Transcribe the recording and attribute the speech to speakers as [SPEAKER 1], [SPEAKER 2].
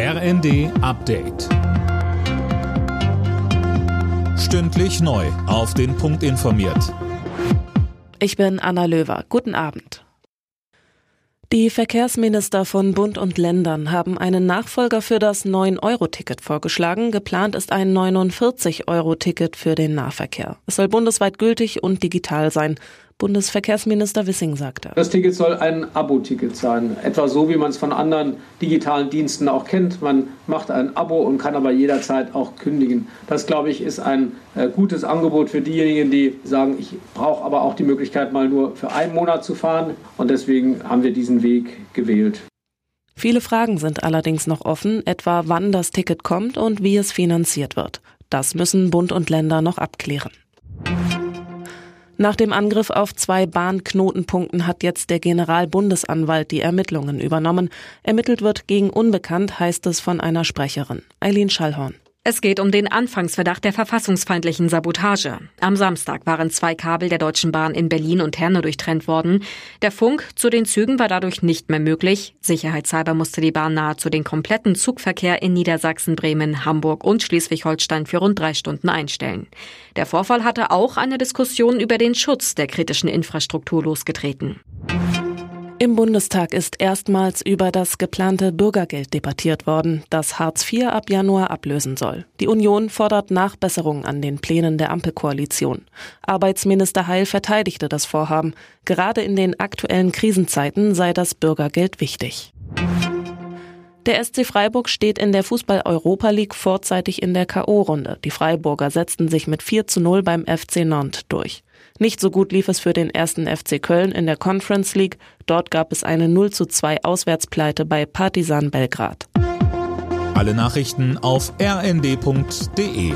[SPEAKER 1] RND Update. Stündlich neu. Auf den Punkt informiert.
[SPEAKER 2] Ich bin Anna Löwer. Guten Abend. Die Verkehrsminister von Bund und Ländern haben einen Nachfolger für das 9-Euro-Ticket vorgeschlagen. Geplant ist ein 49-Euro-Ticket für den Nahverkehr. Es soll bundesweit gültig und digital sein. Bundesverkehrsminister Wissing sagte.
[SPEAKER 3] Das Ticket soll ein Abo-Ticket sein, etwa so, wie man es von anderen digitalen Diensten auch kennt. Man macht ein Abo und kann aber jederzeit auch kündigen. Das, glaube ich, ist ein äh, gutes Angebot für diejenigen, die sagen, ich brauche aber auch die Möglichkeit, mal nur für einen Monat zu fahren. Und deswegen haben wir diesen Weg gewählt.
[SPEAKER 2] Viele Fragen sind allerdings noch offen, etwa wann das Ticket kommt und wie es finanziert wird. Das müssen Bund und Länder noch abklären. Nach dem Angriff auf zwei Bahnknotenpunkten hat jetzt der Generalbundesanwalt die Ermittlungen übernommen. Ermittelt wird gegen Unbekannt, heißt es von einer Sprecherin. Eileen Schallhorn.
[SPEAKER 4] Es geht um den Anfangsverdacht der verfassungsfeindlichen Sabotage. Am Samstag waren zwei Kabel der Deutschen Bahn in Berlin und Herne durchtrennt worden. Der Funk zu den Zügen war dadurch nicht mehr möglich. Sicherheitshalber musste die Bahn nahezu den kompletten Zugverkehr in Niedersachsen, Bremen, Hamburg und Schleswig-Holstein für rund drei Stunden einstellen. Der Vorfall hatte auch eine Diskussion über den Schutz der kritischen Infrastruktur losgetreten.
[SPEAKER 2] Im Bundestag ist erstmals über das geplante Bürgergeld debattiert worden, das Hartz IV ab Januar ablösen soll. Die Union fordert Nachbesserungen an den Plänen der Ampelkoalition. Arbeitsminister Heil verteidigte das Vorhaben. Gerade in den aktuellen Krisenzeiten sei das Bürgergeld wichtig. Der SC Freiburg steht in der Fußball-Europa League vorzeitig in der K.O.-Runde. Die Freiburger setzten sich mit 4 zu 0 beim FC Nantes durch. Nicht so gut lief es für den ersten FC Köln in der Conference League. Dort gab es eine 0 zu 2 Auswärtspleite bei Partizan Belgrad.
[SPEAKER 1] Alle Nachrichten auf rnd.de